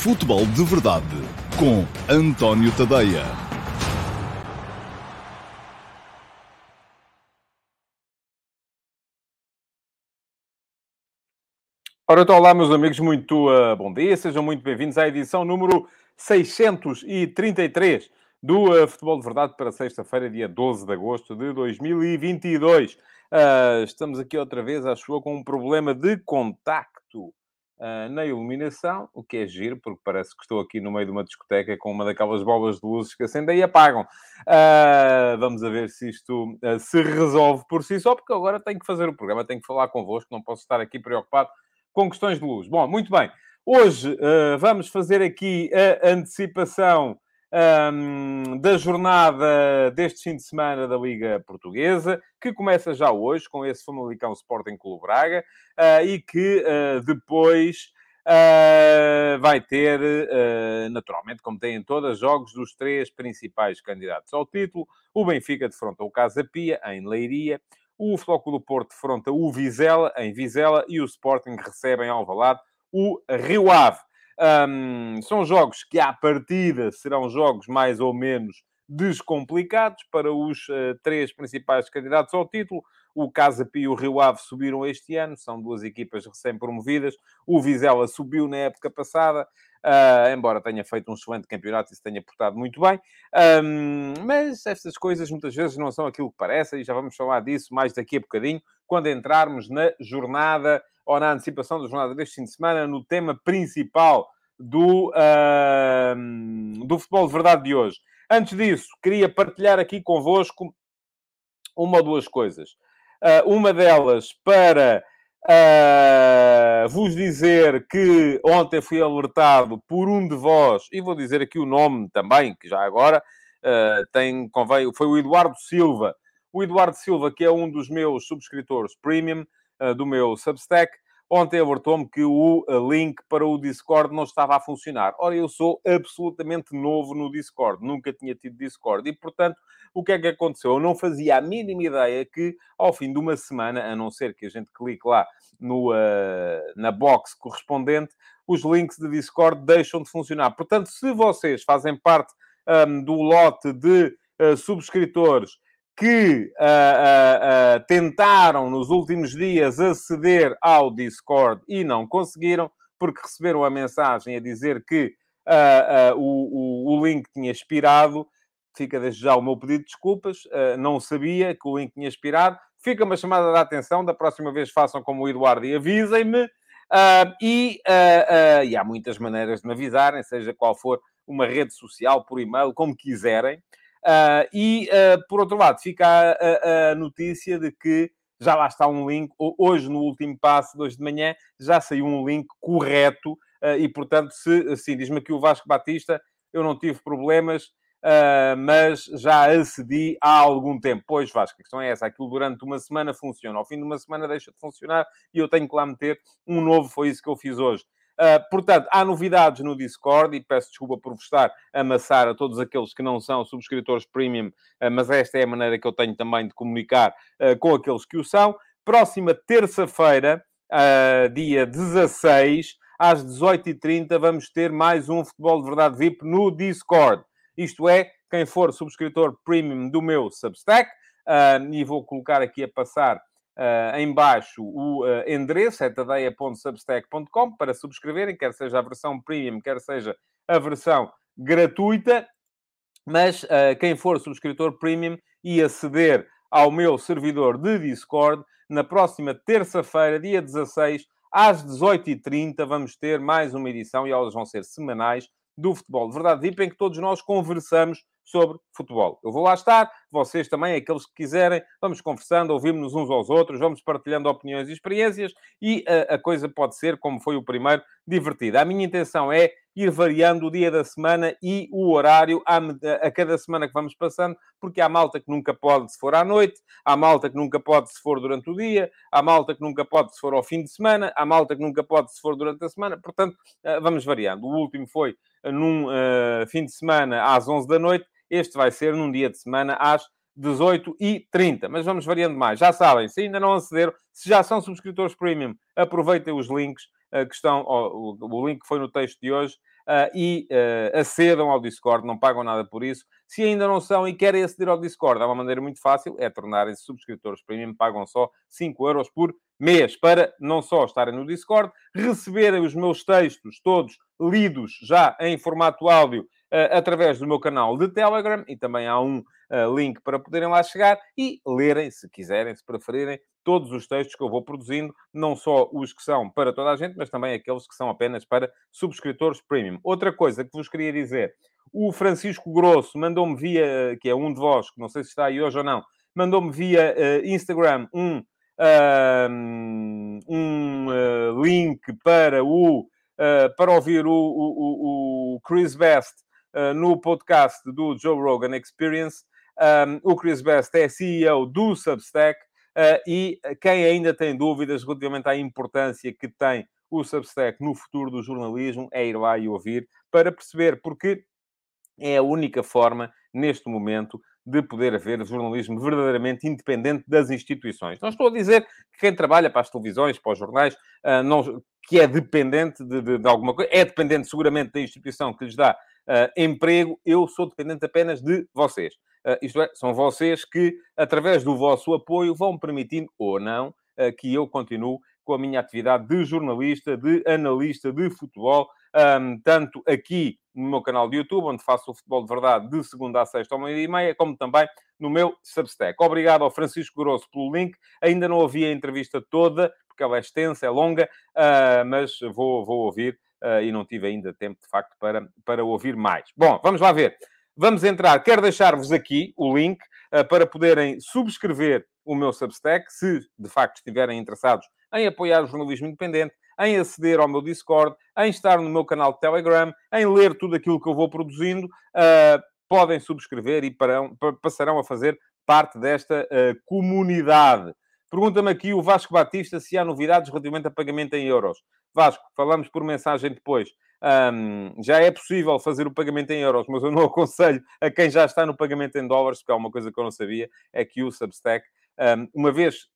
Futebol de Verdade com António Tadeia. Ora, então, olá, meus amigos, muito uh, bom dia, sejam muito bem-vindos à edição número 633 do uh, Futebol de Verdade para sexta-feira, dia 12 de agosto de 2022. Uh, estamos aqui outra vez, acho eu, com um problema de contacto uh, na iluminação, o que é giro, porque parece que estou aqui no meio de uma discoteca com uma daquelas bolas de luzes que acendem e apagam. Uh, vamos a ver se isto uh, se resolve por si só, porque agora tenho que fazer o programa, tenho que falar convosco, não posso estar aqui preocupado com questões de luz. Bom, muito bem. Hoje vamos fazer aqui a antecipação um, da jornada deste fim de semana da Liga Portuguesa, que começa já hoje com esse Famalicão Sporting Clube Braga uh, e que uh, depois uh, vai ter, naturalmente, como tem em todas, jogos dos três principais candidatos ao título. O Benfica defronta o Casa Pia, em Leiria. O Flóculo Porto defronta o Vizela, em Vizela. E o Sporting recebe em Alvalade o Rio Ave. Um, são jogos que, à partida, serão jogos mais ou menos descomplicados para os uh, três principais candidatos ao título. O Casa Pia e o Rio Ave subiram este ano, são duas equipas recém-promovidas. O Vizela subiu na época passada, uh, embora tenha feito um excelente campeonato e se tenha portado muito bem. Um, mas estas coisas muitas vezes não são aquilo que parecem, e já vamos falar disso mais daqui a bocadinho, quando entrarmos na jornada ou na antecipação da jornada deste fim de semana, no tema principal do, uh, do futebol de verdade de hoje. Antes disso, queria partilhar aqui convosco uma ou duas coisas. Uh, uma delas para uh, vos dizer que ontem fui alertado por um de vós, e vou dizer aqui o nome também, que já agora uh, tem, convém, foi o Eduardo Silva. O Eduardo Silva, que é um dos meus subscritores premium, do meu Substack, ontem alertou-me que o uh, link para o Discord não estava a funcionar. Ora, eu sou absolutamente novo no Discord, nunca tinha tido Discord e, portanto, o que é que aconteceu? Eu não fazia a mínima ideia que, ao fim de uma semana, a não ser que a gente clique lá no, uh, na box correspondente, os links de Discord deixam de funcionar. Portanto, se vocês fazem parte um, do lote de uh, subscritores que uh, uh, uh, tentaram nos últimos dias aceder ao Discord e não conseguiram, porque receberam a mensagem a dizer que o, o, o, link tinha expirado. Fica desde já o meu pedido de desculpas. não sabia que o link tinha expirado. Fica uma chamada de atenção. Da próxima vez façam como o Eduardo e avisem-me. e, e há muitas maneiras de me avisarem, seja qual for uma rede social, por e-mail, como quiserem. Uh, e, uh, por outro lado, fica a, a, a, notícia de que já lá está um link. Hoje, no último passo, hoje de manhã, já saiu um link correto. Uh, e, portanto, se, assim, diz-me aqui o Vasco Batista, eu não tive problemas, mas já acedi há algum tempo. Pois, Vasco, a questão é essa. Aquilo durante uma semana funciona. Ao fim de uma semana deixa de funcionar e eu tenho que lá meter um novo. Foi isso que eu fiz hoje. Uh, portanto, há novidades no Discord e peço desculpa por vos estar a amassar a todos aqueles que não são subscritores premium, uh, mas esta é a maneira que eu tenho também de comunicar uh, com aqueles que o são. Próxima terça-feira, dia 16, às 18h30, vamos ter mais um Futebol de Verdade VIP no Discord. Isto é, quem for subscritor premium do meu Substack, e vou colocar aqui a passar uh, em baixo o uh, endereço, é tadeia.substack.com, para subscreverem, quer seja a versão premium, quer seja a versão gratuita. Mas uh, quem for subscritor premium e aceder ao meu servidor de Discord, na próxima terça-feira, dia 16, às 18h30, vamos ter mais uma edição, e elas vão ser semanais, do Futebol de Verdade VIP, em que todos nós conversamos sobre futebol. Eu vou lá estar, vocês também, aqueles que quiserem, vamos conversando, ouvimos-nos uns aos outros, vamos partilhando opiniões e experiências e a, a, coisa pode ser, como foi o primeiro, divertida. A minha intenção é ir variando o dia da semana e o horário a, a cada semana que vamos passando, porque há malta que nunca pode se for à noite, há malta que nunca pode se for durante o dia, há malta que nunca pode se for ao fim de semana, há malta que nunca pode se for durante a semana, portanto, eh, vamos variando. O último foi num uh, fim de semana às 11 da noite, este vai ser num dia de semana às 18h30. Mas vamos variando mais. Já sabem, se ainda não acederam, se já são subscritores premium, aproveitem os links que estão, o, o link que foi no texto de hoje, uh, e uh, acedam ao Discord, não pagam nada por isso. Se ainda não são e querem aceder ao Discord, há uma maneira muito fácil, é tornarem-se subscritores premium, pagam só 5 euros por mês, para não só estarem no Discord, receberem os meus textos todos lidos já em formato áudio uh, através do meu canal de Telegram, e também há um uh, link para poderem lá chegar, e lerem, se quiserem, se preferirem, todos os textos que eu vou produzindo, não só os que são para toda a gente, mas também aqueles que são apenas para subscritores premium. Outra coisa que vos queria dizer, o Francisco Grosso mandou-me via, que é um de vós, que não sei se está aí hoje ou não, mandou-me via uh, Instagram um, uh, um uh, link para o para ouvir o, o, o Chris Best no podcast do Joe Rogan Experience. Um, o Chris Best é CEO do Substack Uh, e quem ainda tem dúvidas relativamente à importância que tem o Substack no futuro do jornalismo é ir lá e ouvir para perceber, porque é a única forma, neste momento, de poder haver jornalismo verdadeiramente independente das instituições. Não estou a dizer que quem trabalha para as televisões, para os jornais, uh, não, que é dependente de, de, de, alguma coisa, é dependente seguramente da instituição que lhes dá uh, emprego, eu sou dependente apenas de vocês. Ah, isto é, são vocês que, através do vosso apoio, vão permitindo ou não ah, que eu continue com a minha atividade de jornalista, de analista de futebol, tanto aqui no meu canal de YouTube, onde faço o futebol de verdade de segunda a sexta ao meio-dia e meia, como também no meu Substack. Obrigado ao Francisco Grosso pelo link. Ainda não ouvi a entrevista toda, porque ela é extensa, é longa, ah, mas vou, vou ouvir e não tive ainda tempo, de facto, para, para ouvir mais. Bom, vamos lá ver. Vamos entrar. Quero deixar-vos aqui o link uh, para poderem subscrever o meu Substack, se de facto estiverem interessados em apoiar o jornalismo independente, em aceder ao meu Discord, em estar no meu canal de Telegram, em ler tudo aquilo que eu vou produzindo. Uh, podem subscrever e parão, passarão a fazer parte desta uh, comunidade. Pergunta-me aqui o Vasco Batista se há novidades relativamente a pagamento em euros. Vasco, falamos por mensagem depois. Um, já é possível fazer o pagamento em euros, mas eu não aconselho a quem já está no pagamento em dólares, porque há uma coisa que eu não sabia, é que o Substack, um, uma vez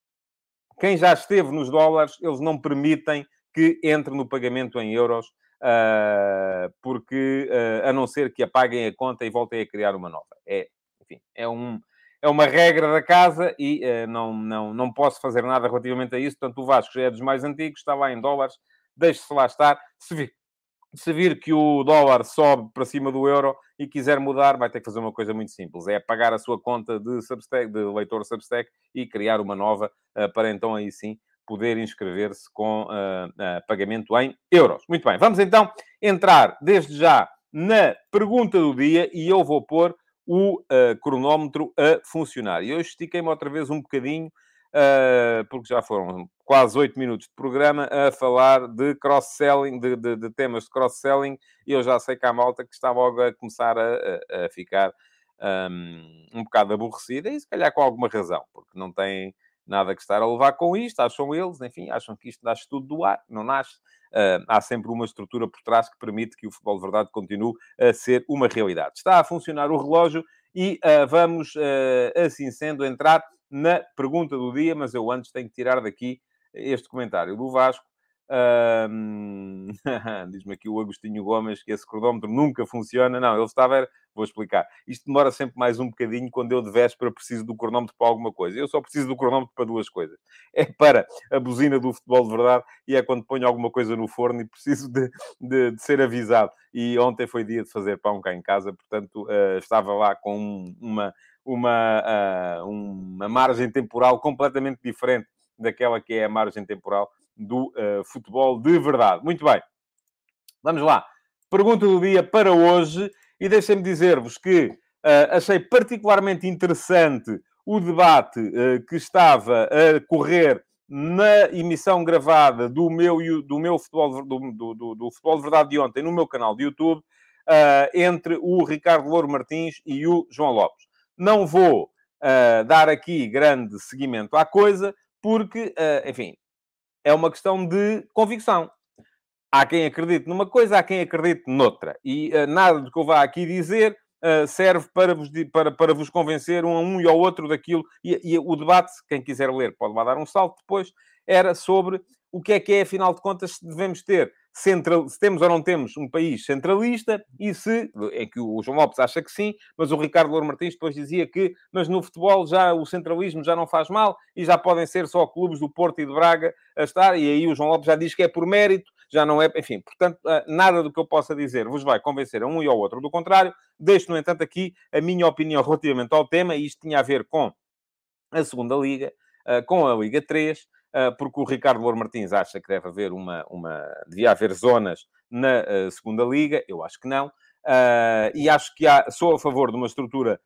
quem já esteve nos dólares, eles não permitem que entre no pagamento em euros, uh, porque uh, a não ser que apaguem a conta e voltem a criar uma nova. É, enfim, é um, é uma regra da casa e uh, não, não, não posso fazer nada relativamente a isso. Portanto, o Vasco já é dos mais antigos, está lá em dólares, deixe-se lá estar. Se vir, se vir que o dólar sobe para cima do euro e quiser mudar, vai ter que fazer uma coisa muito simples: é pagar a sua conta de, Substack, de leitor Substack e criar uma nova uh, para então aí sim poder inscrever-se com uh, uh, pagamento em euros. Muito bem, vamos então entrar desde já na pergunta do dia e eu vou pôr o cronómetro a funcionar. E hoje estiquei-me outra vez um bocadinho uh, porque já foram quase oito minutos de programa a falar de cross-selling, de, de, de, temas de cross-selling, e eu já sei que há malta que está logo a começar a, a, a ficar um, um bocado aborrecida, e se calhar com alguma razão, porque não tem nada que estar a levar com isto, acham eles, enfim, acham que isto nasce tudo do ar, não nasce. Há sempre uma estrutura por trás que permite que o futebol de verdade continue a ser uma realidade. Está a funcionar o relógio e uh, vamos, uh, assim sendo, entrar na pergunta do dia, mas eu antes tenho que tirar daqui este comentário do Vasco. Um... Diz-me aqui o Agostinho Gomes que esse cronómetro nunca funciona. Não, ele estava. Vou explicar. Isto demora sempre mais um bocadinho quando eu de véspera preciso do cronómetro para alguma coisa. Eu só preciso do cronómetro para duas coisas. É para a buzina do futebol de verdade e é quando ponho alguma coisa no forno e preciso de, de, de ser avisado. E ontem foi dia de fazer pão cá em casa, portanto uh, estava lá com uma, uma, uh, uma margem temporal completamente diferente daquela que é a margem temporal do uh, futebol de verdade. Muito bem. Vamos lá. Pergunta do dia para hoje. E deixem-me dizer-vos que uh, achei particularmente interessante o debate uh, que estava a correr na emissão gravada do meu, do meu futebol, do, do, do futebol de verdade de ontem no meu canal de YouTube, entre o Ricardo Louro Martins e o João Lopes. Não vou uh, dar aqui grande seguimento à coisa, porque, uh, enfim, é uma questão de convicção. Há quem acredite numa coisa, há quem acredite noutra. E uh, nada do que eu vá aqui dizer uh, serve para vos, para, para vos convencer um a um e ao outro daquilo. E, e, o debate, quem quiser ler, pode lá dar um salto depois, era sobre o que é que é, afinal de contas, devemos ter central, se temos ou não temos um país centralista e se, é que o João Lopes acha que sim, mas o Ricardo Louro Martins depois dizia que, mas no futebol já o centralismo já não faz mal e já podem ser só clubes do Porto e de Braga a estar, e aí o João Lopes já diz que é por mérito, já não é, enfim, portanto, ah, nada do que eu possa dizer vos vai convencer a um e ao outro do contrário, deixo, no entanto, aqui a minha opinião relativamente ao tema, e isto tinha a ver com a segunda Liga, ah, com a Liga 3, ah, porque o Ricardo Louro Martins acha que deve haver uma, uma devia haver zonas na uh, segunda liga, eu acho que não, uh, e acho que há, sou a favor de uma estrutura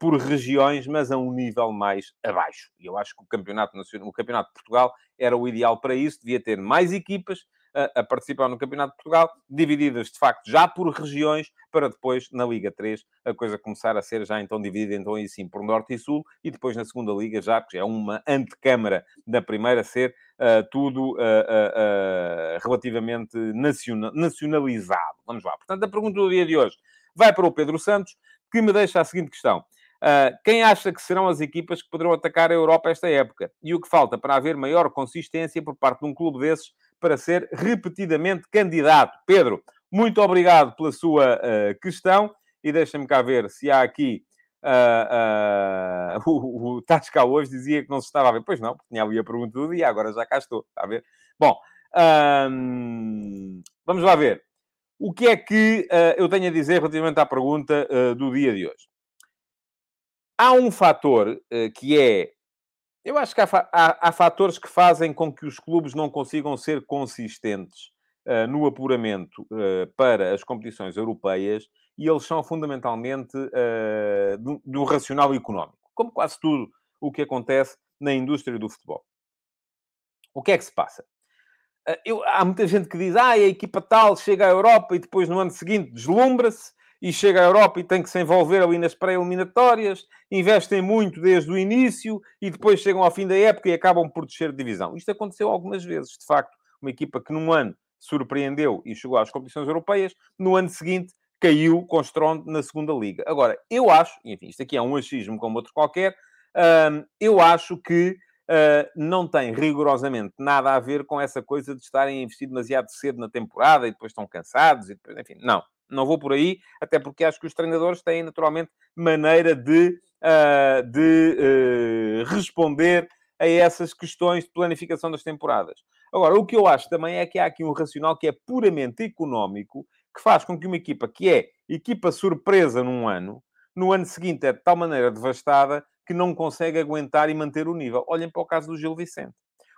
por regiões, mas a um nível mais abaixo. E eu acho que o campeonato nacional, o campeonato de Portugal era o ideal para isso, devia ter mais equipas, a, participar no Campeonato de Portugal, divididas de facto já por regiões, para depois, na Liga 3, a coisa começar a ser já então dividida então aí sim por Norte e Sul, e depois na segunda Liga já, porque é uma antecâmara da primeira, ser uh, tudo uh, uh, relativamente nacional, nacionalizado. Vamos lá. Portanto, a pergunta do dia de hoje vai para o Pedro Santos, que me deixa a seguinte questão. Uh, quem acha que serão as equipas que poderão atacar a Europa esta época? E o que falta para haver maior consistência por parte de um clube desses para ser repetidamente candidato. Pedro, muito obrigado pela sua uh, questão e deixa-me cá ver se há aqui. Uh, uh, o, o Tasca hoje dizia que não se estava a ver. Pois não, tinha ali a pergunta do dia, agora já cá estou, a ver? Bom, um, vamos lá ver. O que é que uh, eu tenho a dizer relativamente à pergunta do dia de hoje? Há um fator que é eu acho que há, há, há, fatores que fazem com que os clubes não consigam ser consistentes uh, no apuramento uh, para as competições europeias e eles são fundamentalmente uh, do, do, racional económico, como quase tudo o que acontece na indústria do futebol. O que é que se passa? Eu, há muita gente que diz, ah, a equipa tal chega à Europa e depois no ano seguinte deslumbra-se e chega à Europa e tem que se envolver ali nas pré-eliminatórias, investem muito desde o início e depois chegam ao fim da época e acabam por descer de divisão. Isto aconteceu algumas vezes, de facto. Uma equipa que num ano surpreendeu e chegou às competições europeias, no ano seguinte caiu com na segunda liga. Agora, eu acho, enfim, isto aqui é um achismo como outro qualquer, hum, eu acho que Uh, não tem rigorosamente nada a ver com essa coisa de estarem a investir demasiado cedo na temporada e depois estão cansados e depois, enfim, não não vou por aí, até porque acho que os treinadores têm naturalmente maneira de, uh, de uh, responder a essas questões de planificação das temporadas. Agora, o que eu acho também é que há aqui um racional que é puramente económico, que faz com que uma equipa que é equipa surpresa num ano, no ano seguinte é de tal maneira devastada que não consegue aguentar e manter o nível. Olhem para o caso do Gil Vicente.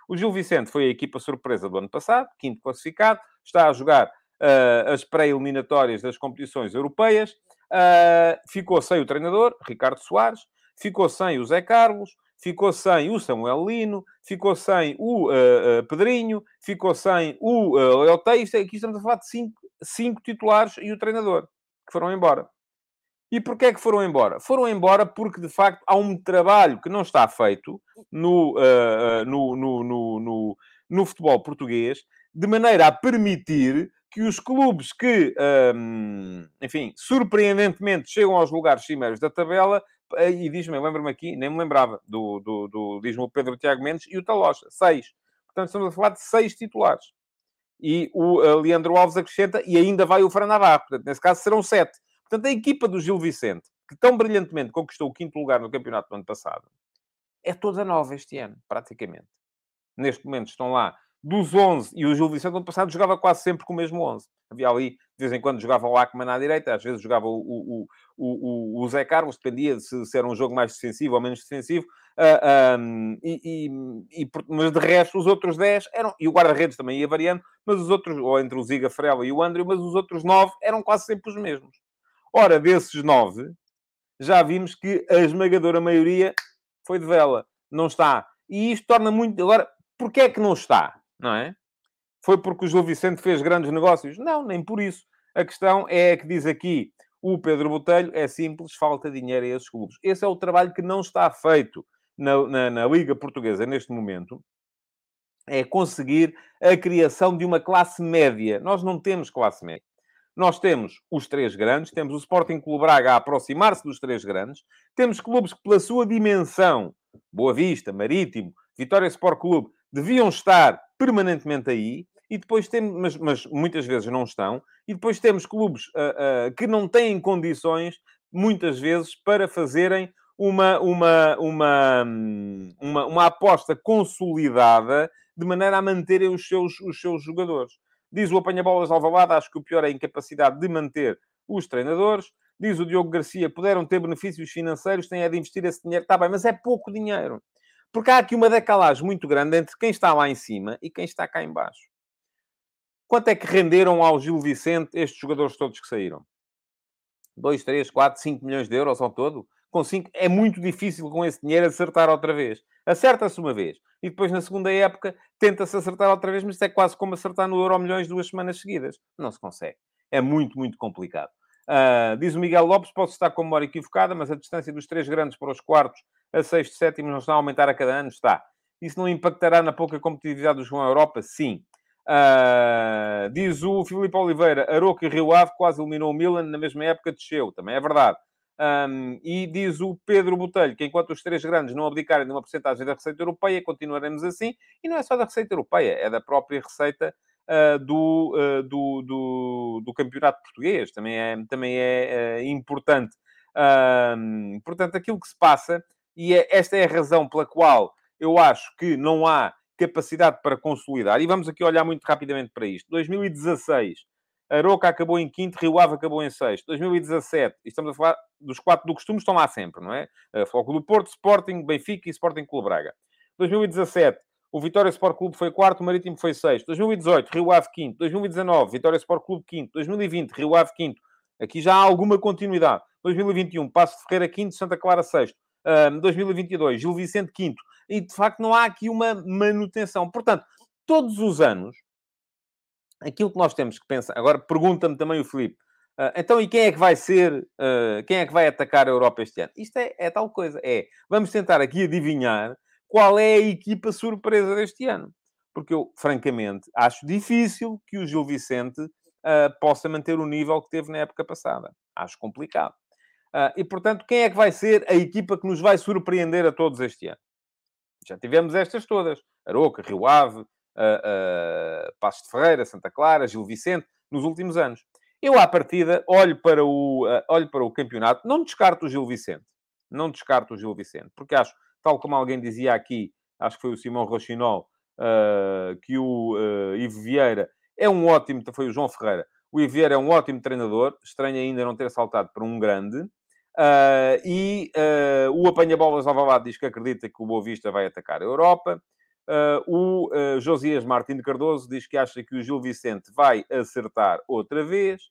O Gil Vicente foi a equipa surpresa do ano passado, quinto classificado, está a jogar uh, as pré-eliminatórias das competições europeias, uh, ficou sem o treinador, Ricardo Soares, ficou sem o Zé Carlos, ficou sem o Samuel Lino, ficou sem o uh, Pedrinho, ficou sem o uh, Léo Aqui estamos a falar de cinco, cinco titulares e o treinador, que foram embora. E porquê é que foram embora? Foram embora porque, de facto, há um trabalho que não está feito uh, no, no, no, no, no futebol português, de maneira a permitir que os clubes que, hum, enfim, surpreendentemente chegam aos lugares cimeiros da tabela, eh, e diz-me, lembro-me aqui, nem me lembrava, do, do, do diz-me o Pedro Tiago Mendes e o Talocha, seis. Portanto, estamos a falar de seis titulares. E o uh, Leandro Alves acrescenta, e ainda vai o Fran. Portanto, nesse caso serão sete. Portanto, a equipa do Gil Vicente, que tão brilhantemente conquistou o quinto lugar no campeonato do ano passado, é toda nova este ano, praticamente. Neste momento estão lá dos 11, e o Gil Vicente, ano passado, jogava quase sempre com o mesmo 11. Havia ali, de vez em quando, jogava o Ackman à direita, às vezes jogava o, o, o, o, Zé Carlos, dependia de se, se, era um jogo mais defensivo ou menos defensivo. Uh, ah, um, e, e, e, mas de resto, os outros 10 eram, e o guarda-redes também ia variando, mas os outros, ou entre o Ziga Frela e o André, mas os outros 9 eram quase sempre os mesmos. Ora, desses 9, já vimos que a esmagadora maioria foi de vela, não está. E isto torna muito. Agora, porquê é que não está? Não é? Foi porque o Gil Vicente fez grandes negócios? Não, nem por isso. A questão é que diz aqui o Pedro Botelho, é simples, falta dinheiro a esses clubes. Esse é o trabalho que não está feito na, na, na Liga Portuguesa neste momento. É conseguir a criação de uma classe média. Nós não temos classe média. Nós temos os três grandes, temos o Sporting Clube Braga a aproximar-se dos três grandes, temos clubes que, pela sua dimensão, Boa Vista, Marítimo, Vitória Sport Clube, deviam estar permanentemente aí, e depois temos, mas, mas muitas vezes não estão, e depois temos clubes uh, uh, que não têm condições, muitas vezes, para fazerem uma, uma, uma, uma, uma aposta consolidada de maneira a manterem os seus, os seus jogadores. Diz o apanha-bolas Alvalade, acho que o pior é a incapacidade de manter os treinadores. Diz o Diogo Garcia, puderam ter benefícios financeiros, têm é de investir esse dinheiro. Está bem, mas é pouco dinheiro. Porque há aqui uma decalagem muito grande entre quem está lá em cima e quem está cá em baixo. Quanto é que renderam ao Gil Vicente estes jogadores todos que saíram? 2, 3, 4, 5 milhões de euros ao todo? Com 5 é muito difícil com esse dinheiro acertar outra vez. Acerta-se uma vez e depois na segunda época tenta-se acertar outra vez, mas é quase como acertar no Euro Milhões duas semanas seguidas. Não se consegue. É muito, muito complicado. Uh, diz o Miguel Lopes, posso estar com a memória equivocada, mas a distância dos três grandes para os quartos a sexto, sétimo não está a aumentar a cada ano? Está. Isso não impactará na pouca competitividade do João Europa? Sim. Uh, diz o Filipe Oliveira, Aroca e Rio Ave quase eliminou o Milan, na mesma época desceu. Também é verdade. Um, e diz o Pedro Botelho que enquanto os três grandes não abdicarem de uma porcentagem da receita europeia, continuaremos assim. E não é só da receita europeia, é da própria receita uh, do, uh, do, do, do, campeonato português. Também é, também é importante. portanto, aquilo que se passa, e é, esta é a razão pela qual eu acho que não há capacidade para consolidar. E vamos aqui olhar muito rapidamente para isto. 2016 Aroca acabou em quinto, Rio Ave acabou em sexto. 2017, estamos a falar dos quatro do costume, estão lá sempre, não é? Uh, Foco do Porto, Sporting, Benfica e Sporting Clube Braga. 2017, o Vitória Sport Clube foi quarto, o Marítimo foi sexto. 2018, Rio Ave quinto. 2019, Vitória Sport Clube quinto. 2020, Rio Ave quinto. Aqui já há alguma continuidade. 2021, Passo Ferreira quinto, Santa Clara sexto. Um, 2022, Gil Vicente quinto. E, de facto, não há aqui uma manutenção. Portanto, todos os anos, aquilo que nós temos que pensar. Agora, pergunta-me também o Filipe. Uh, então, e quem é que vai ser, uh, quem é que vai atacar a Europa este ano? Isto é, é, tal coisa. É, vamos tentar aqui adivinhar qual é a equipa surpresa deste ano. Porque eu, francamente, acho difícil que o Gil Vicente uh, possa manter o nível que teve na época passada. Acho complicado. E, portanto, quem é que vai ser a equipa que nos vai surpreender a todos este ano? Já tivemos estas todas. Aroca, Rio Ave, uh, Passos de Ferreira, Santa Clara, Gil Vicente, nos últimos anos. Eu, à partida, olho para o, uh, olho para o campeonato, não descarto o Gil Vicente. Não descarto o Gil Vicente, porque acho, tal como alguém dizia aqui, acho que foi o Simão Rochinol, uh, que o uh, Ivo Vieira é um ótimo, foi o João Ferreira, o Ivo Vieira é um ótimo treinador, estranho ainda não ter saltado para um grande, uh, e o apanha-bolas Alvalade diz que acredita que o Boa Vista vai atacar a Europa, Uh, o uh, Josias Martins de Cardoso diz que acha que o Gil Vicente vai acertar outra vez.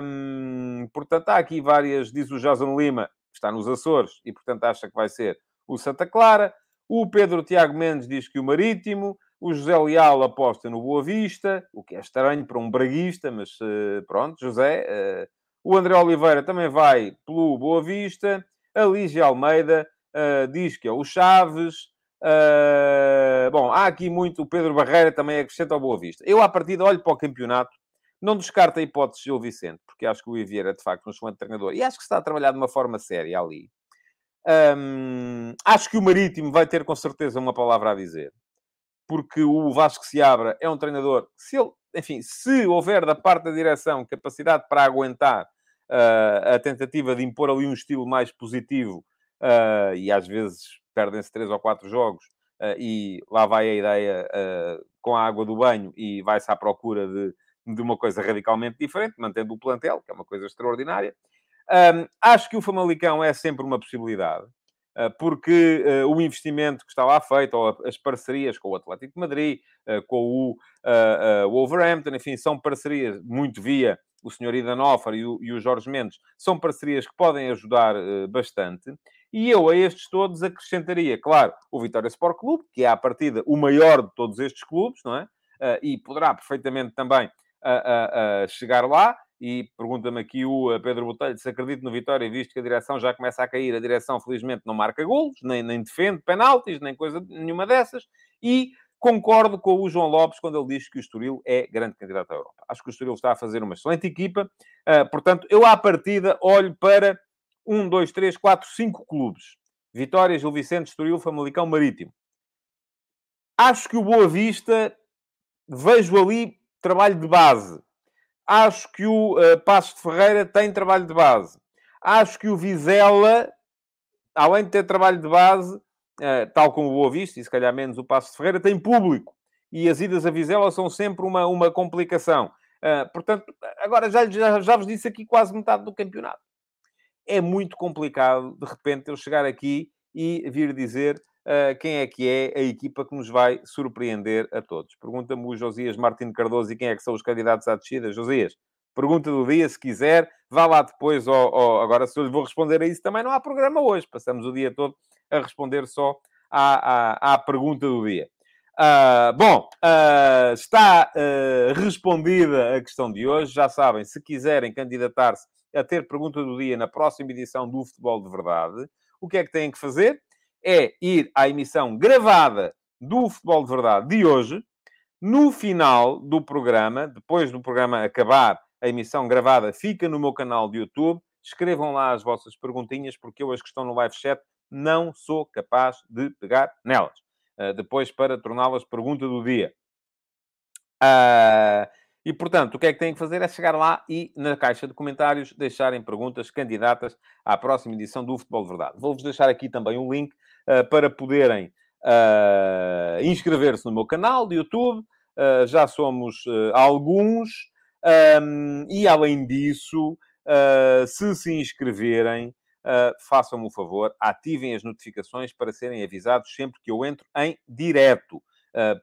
Um, portanto, há aqui várias. Diz o Jason Lima, que está nos Açores, e portanto acha que vai ser o Santa Clara. O Pedro Tiago Mendes diz que o Marítimo. O José Leal aposta no Boa Vista, o que é estranho para um braguista, mas uh, pronto, José. O André Oliveira também vai pelo Boa Vista. A Lígia Almeida diz que é o Chaves. Uh, bom, há aqui muito. O Pedro Barreira também acrescenta ao Boa Vista. Eu, à partida, olho para o campeonato. Não descarto a hipótese de Gil Vicente, porque acho que o Ivier é, de facto, um excelente treinador. E acho que está a trabalhar de uma forma séria ali. Um, acho que o Marítimo vai ter, com certeza, uma palavra a dizer. Porque o Vasco se abra é um treinador... Se ele, enfim, se houver da parte da direção capacidade para aguentar uh, a tentativa de impor ali um estilo mais positivo uh, e às vezes perdem-se três ou quatro jogos uh, e lá vai a ideia com a água do banho e vai-se à procura de, de uma coisa radicalmente diferente, mantendo o plantel, que é uma coisa extraordinária. Um, acho que o Famalicão é sempre uma possibilidade, porque o investimento que está lá feito, ou as parcerias com o Atlético de Madrid, com o, Wolverhampton, enfim, são parcerias muito via o Sr. Ida Noffer e o, e o Jorge Mendes, são parcerias que podem ajudar bastante. E eu a estes todos acrescentaria, claro, o Vitória Sport Clube, que é à partida o maior de todos estes clubes, não é? E poderá perfeitamente também chegar lá. E pergunta-me aqui o Pedro Botelho se acredito no Vitória, visto que a direção já começa a cair. A direção, felizmente, não marca golos, nem, nem defende penaltis, nem coisa nenhuma dessas. E concordo com o João Lopes quando ele diz que o Estoril é grande candidato à Europa. Acho que o Estoril está a fazer uma excelente equipa. portanto, eu à partida olho para um, dois, três, quatro, cinco clubes. Vitória, Gil Vicente, Estoril, Famalicão, Marítimo. acho que o Boa Vista, vejo ali trabalho de base. Acho que o uh, de Ferreira tem trabalho de base. Acho que o Vizela, além de ter trabalho de base, uh, tal como o Boa Vista, e se calhar menos o Passos de Ferreira, tem público. E as idas a Vizela são sempre uma, uma complicação. Uh, portanto, agora já, já, já vos disse aqui quase metade do campeonato. É muito complicado, de repente, eu chegar aqui e vir dizer uh, quem é que é a equipa que nos vai surpreender a todos. Pergunta-me o Josias Martins Cardoso e quem é que são os candidatos à descida. Josias, pergunta do dia, se quiser, vá lá depois. Agora, se eu lhe vou responder a isso, também não há programa hoje. Passamos o dia todo a responder só à, à, à pergunta do dia. Uh, bom, uh, está uh, respondida a questão de hoje. Já sabem, se quiserem candidatar-se a ter pergunta do dia na próxima edição do Futebol de Verdade, o que é que têm que fazer? É ir à emissão gravada do Futebol de Verdade de hoje. No final do programa, depois do programa acabar, a emissão gravada fica no meu canal de YouTube. Escrevam lá as vossas perguntinhas, porque eu, as que estão no live chat, não sou capaz de pegar nelas. Uh, depois, para torná-las pergunta do dia. Uh, e, portanto, o que é que têm que fazer é chegar lá e, na caixa de comentários, deixarem perguntas candidatas à próxima edição do Futebol de Verdade. Vou-vos deixar aqui também um link para poderem uh, inscrever-se no meu canal de YouTube. Uh, já somos alguns. Um, e, além disso, se se inscreverem, façam-me o favor, ativem as notificações para serem avisados sempre que eu entro em direto.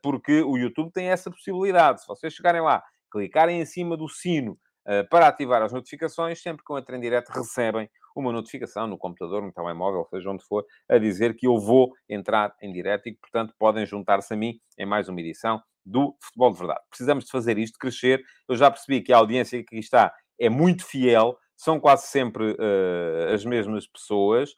porque o YouTube tem essa possibilidade. Se vocês chegarem lá clicarem em cima do sino uh, para ativar as notificações, sempre que eu entro em direto recebem uma notificação no computador, no telemóvel, seja onde for, a dizer que eu vou entrar em direto e que, portanto, podem juntar-se a mim em mais uma edição do Futebol de Verdade. Precisamos de fazer isto crescer. Eu já percebi que a audiência que aqui está é muito fiel, são quase sempre uh, as mesmas pessoas.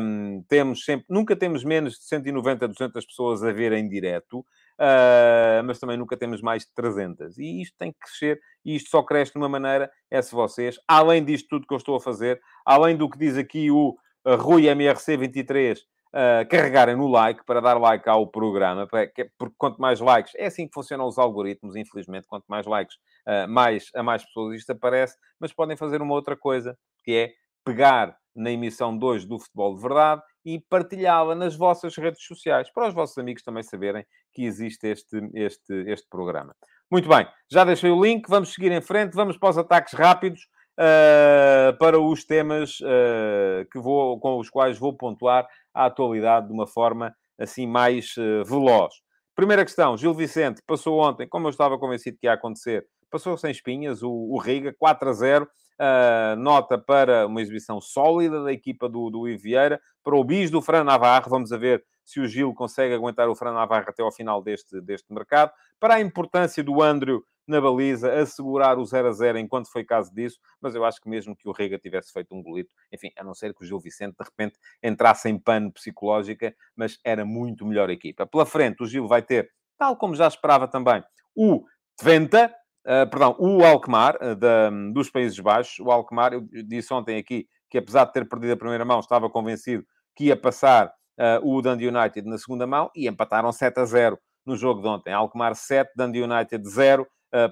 Um, temos sempre, nunca temos menos de 190, 200 pessoas a ver em direto uh, mas também nunca temos mais de 300. E isto tem que crescer, e isto só cresce de uma maneira, é se vocês, além disto tudo que eu estou a fazer, além do que diz aqui o uh, Rui MRC23, Uh, carregarem no like para dar like ao programa, porque quanto mais likes, é assim que funcionam os algoritmos, infelizmente, quanto mais likes, uh, mais a mais pessoas isto aparece, mas podem fazer uma outra coisa, que é pegar na emissão 2 do Futebol de Verdade e partilhá-la nas vossas redes sociais, para os vossos amigos também saberem que existe este, este, este programa. Muito bem, já deixei o link, vamos seguir em frente, vamos para os ataques rápidos, uh, para os temas uh, que vou, com os quais vou pontuar a atualidade de uma forma assim mais uh, veloz. Primeira questão, Gil Vicente passou ontem, como eu estava convencido que ia acontecer, passou sem espinhas, o, o Riga, 4 a 0, Uh, nota para uma exibição sólida da equipa do, do Ivieira, para o bis do Fran Navarro, vamos a ver se o Gil consegue aguentar o Fran Navarro até ao final deste, deste mercado, para a importância do Andrew na baliza, assegurar o 0 a 0 enquanto foi caso disso, mas eu acho que mesmo que o Rega tivesse feito um golito, enfim, a não ser que o Gil Vicente de repente entrasse em pano psicológica, mas era muito melhor equipa. Pela frente, o Gil vai ter, tal como já esperava também, o Twenta, Uh, perdão, o Alkmaar, uh, da, dos Países Baixos. O Alkmaar, eu disse ontem aqui que apesar de ter perdido a primeira mão, estava convencido que ia passar uh, o Dundee United na segunda mão e empataram 7 a 0 no jogo de ontem. Alkmaar 7, Dundee United 0.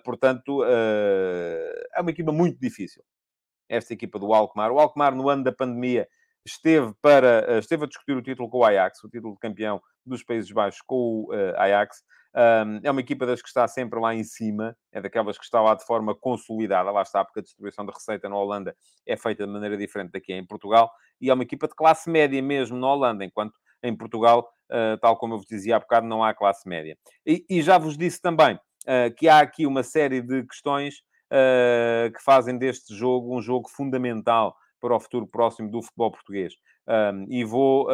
portanto, é uma equipa muito difícil. Esta equipa do Alkmaar. O Alkmaar, no ano da pandemia, esteve, para, esteve a discutir o título com o Ajax, o título de campeão dos Países Baixos com o Ajax. É uma equipa das que está sempre lá em cima, é daquelas que está lá de forma consolidada. Lá está, porque a distribuição de receita na Holanda é feita de maneira diferente daqui em Portugal, e é uma equipa de classe média mesmo na Holanda, enquanto em Portugal, uh, tal como eu vos dizia há bocado, não há classe média. E, e já vos disse também uh, que há aqui uma série de questões uh, que fazem deste jogo um jogo fundamental para o futuro próximo do futebol português. Um, e vou,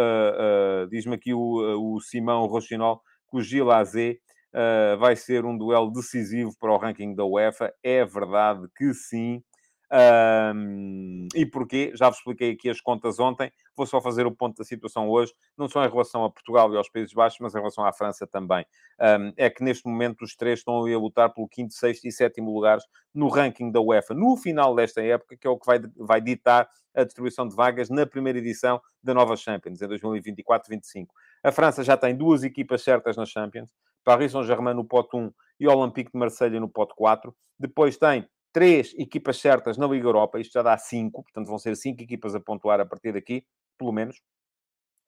diz-me aqui o, o Simão Rochinol, que o Gil Azé uh, vai ser um duelo decisivo para o ranking da UEFA. É verdade que sim. Um, e porquê? Já vos expliquei aqui as contas ontem. Vou só fazer o ponto da situação hoje, não só em relação a Portugal e aos Países Baixos, mas em relação à França também. Um, é que neste momento os três estão a lutar pelo quinto, sexto e sétimo lugares no ranking da UEFA no final desta época, que é o que vai, vai ditar a distribuição de vagas na primeira edição da nova Champions, em 2024-25. A França já tem duas equipas certas na Champions Paris Saint-Germain no pote 1 e Olympique de Marselha no pote 4. Depois tem três equipas certas na Liga Europa, isto já dá cinco, portanto vão ser cinco equipas a pontuar a partir daqui, pelo menos.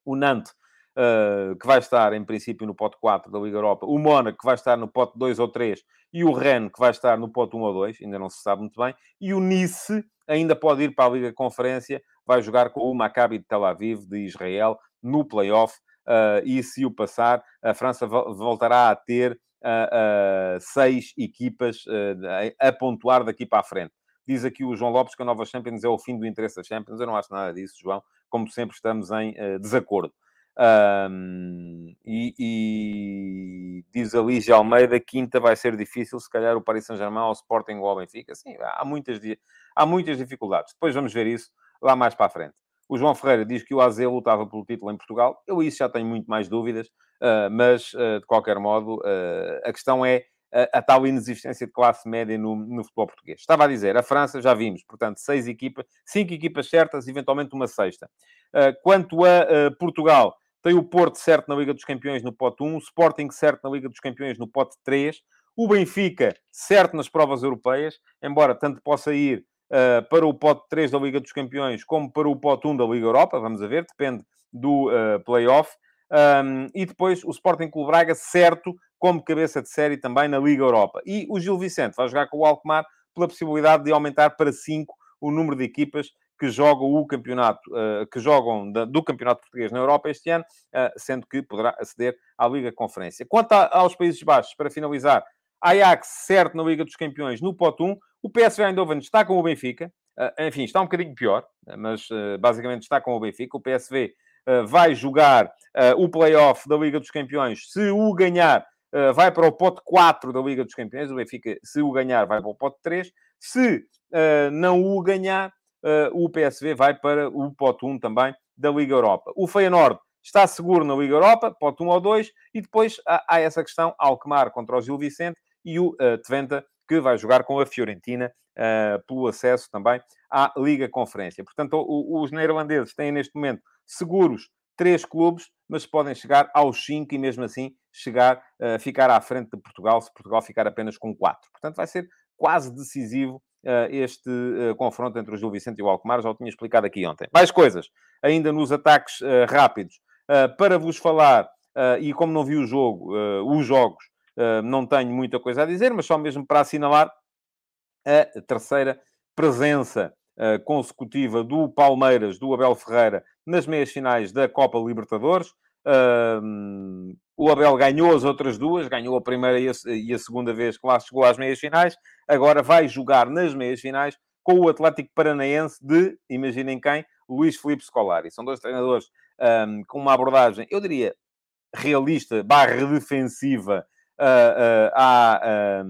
O Nantes, uh, que vai estar em princípio no pote 4 da Liga Europa, o Mónaco, que vai estar no pote 2 ou 3, e o Rennes, que vai estar no pote 1 ou 2, ainda não se sabe muito bem, e o Nice ainda pode ir para a Liga Conferência, vai jogar com o Maccabi de Tel Aviv, de Israel, no play-off, e se o passar, a França voltará a ter uh, uh, seis equipas a pontuar daqui para a frente. Diz aqui o João Lopes que a nova Champions é o fim do interesse da Champions. Eu não acho nada disso, João. Como sempre, estamos em desacordo. Um, e, e, diz a Lígia Almeida, quinta vai ser difícil, se calhar o Paris Saint-Germain, o Sporting ou o Benfica. Sim, há muitas, há muitas dificuldades. Depois vamos ver isso lá mais para a frente. O João Ferreira diz que o AZ lutava pelo título em Portugal. Eu isso já tenho muito mais dúvidas, uh, mas, uh, de qualquer modo, uh, a questão é a, a, tal inexistência de classe média no, no, futebol português. Estava a dizer, a França, já vimos, portanto, seis equipas, cinco equipas certas, eventualmente uma sexta. quanto a Portugal, tem o Porto certo na Liga dos Campeões no pote 1, o Sporting certo na Liga dos Campeões no pote 3, o Benfica certo nas provas europeias, embora tanto possa ir uh, para o pote 3 da Liga dos Campeões como para o pote 1 da Liga Europa, vamos a ver, depende do uh, play-off. Um, e depois o Sporting Clube Braga certo como cabeça de série também na Liga Europa. E o Gil Vicente vai jogar com o Alkmaar pela possibilidade de aumentar para 5 o número de equipas que jogam o campeonato, uh, que jogam do campeonato português na Europa este ano, sendo que poderá aceder à Liga Conferência. Quanto aos Países Baixos, para finalizar, Ajax certo na Liga dos Campeões no pote 1, o PSV Eindhoven está com o Benfica, uh, enfim, está um bocadinho pior, mas basicamente está com o Benfica. O PSV vai jogar o play-off da Liga dos Campeões, se o ganhar, vai para o pote 4 da Liga dos Campeões. O Benfica, se o ganhar, vai para o pote 3. Se não o ganhar, o PSV vai para o pote 1 também da Liga Europa. O Feyenoord está seguro na Liga Europa, pote 1 ou 2, e depois há essa questão, Alkmaar contra o Gil Vicente e o uh, Twente, que vai jogar com a Fiorentina uh, pelo acesso também à Liga Conferência. Portanto, os neerlandeses têm neste momento seguros três clubes, mas podem chegar aos cinco e mesmo assim chegar uh, ficar à frente de Portugal, se Portugal ficar apenas com quatro. Portanto, vai ser quase decisivo uh, este uh, confronto entre o Gil Vicente e o Alcomar, já o tinha explicado aqui ontem. Mais coisas, ainda nos ataques rápidos, para vos falar, e como não vi o jogo, os jogos, não tenho muita coisa a dizer, mas só mesmo para assinalar a terceira presença consecutiva do Palmeiras, do Abel Ferreira, nas meias finais da Copa Libertadores. O Abel ganhou as outras duas, ganhou a primeira e a, segunda vez que lá chegou às meias finais. Agora vai jogar nas meias finais com o Atlético Paranaense de, imaginem quem, Luís Filipe Scolari. São dois treinadores com uma abordagem, eu diria, realista, barra defensiva à,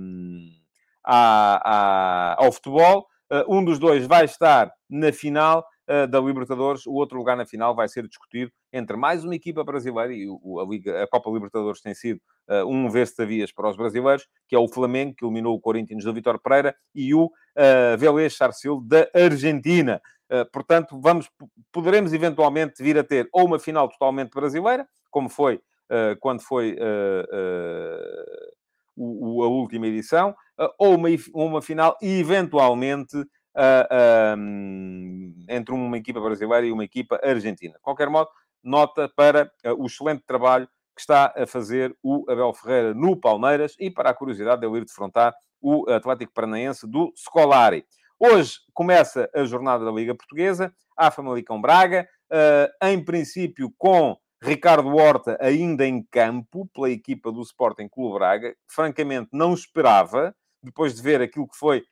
à, à, ao futebol. Uh, um dos dois vai estar na final uh, da Libertadores. O outro lugar na final vai ser discutido entre mais uma equipa brasileira, e a, Liga, a Copa Libertadores tem sido uh, um vez-savias para os brasileiros, que é o Flamengo, que eliminou o Corinthians do Vitor Pereira, e o uh, Vélez Sarsfield da Argentina. Uh, portanto, vamos, poderemos eventualmente vir a ter ou uma final totalmente brasileira, como foi quando foi o, a última edição, ou uma, uma final eventualmente uh, um, entre uma equipa brasileira e uma equipa argentina. De qualquer modo, nota para o excelente trabalho que está a fazer o Abel Ferreira no Palmeiras e para a curiosidade de eu ir defrontar o Atlético Paranaense do Scolari. Hoje começa a jornada da Liga Portuguesa, a Famalicão Braga, em princípio com Ricardo Horta ainda em campo pela equipa do Sporting Clube Braga. Francamente, não esperava, depois de ver aquilo que foi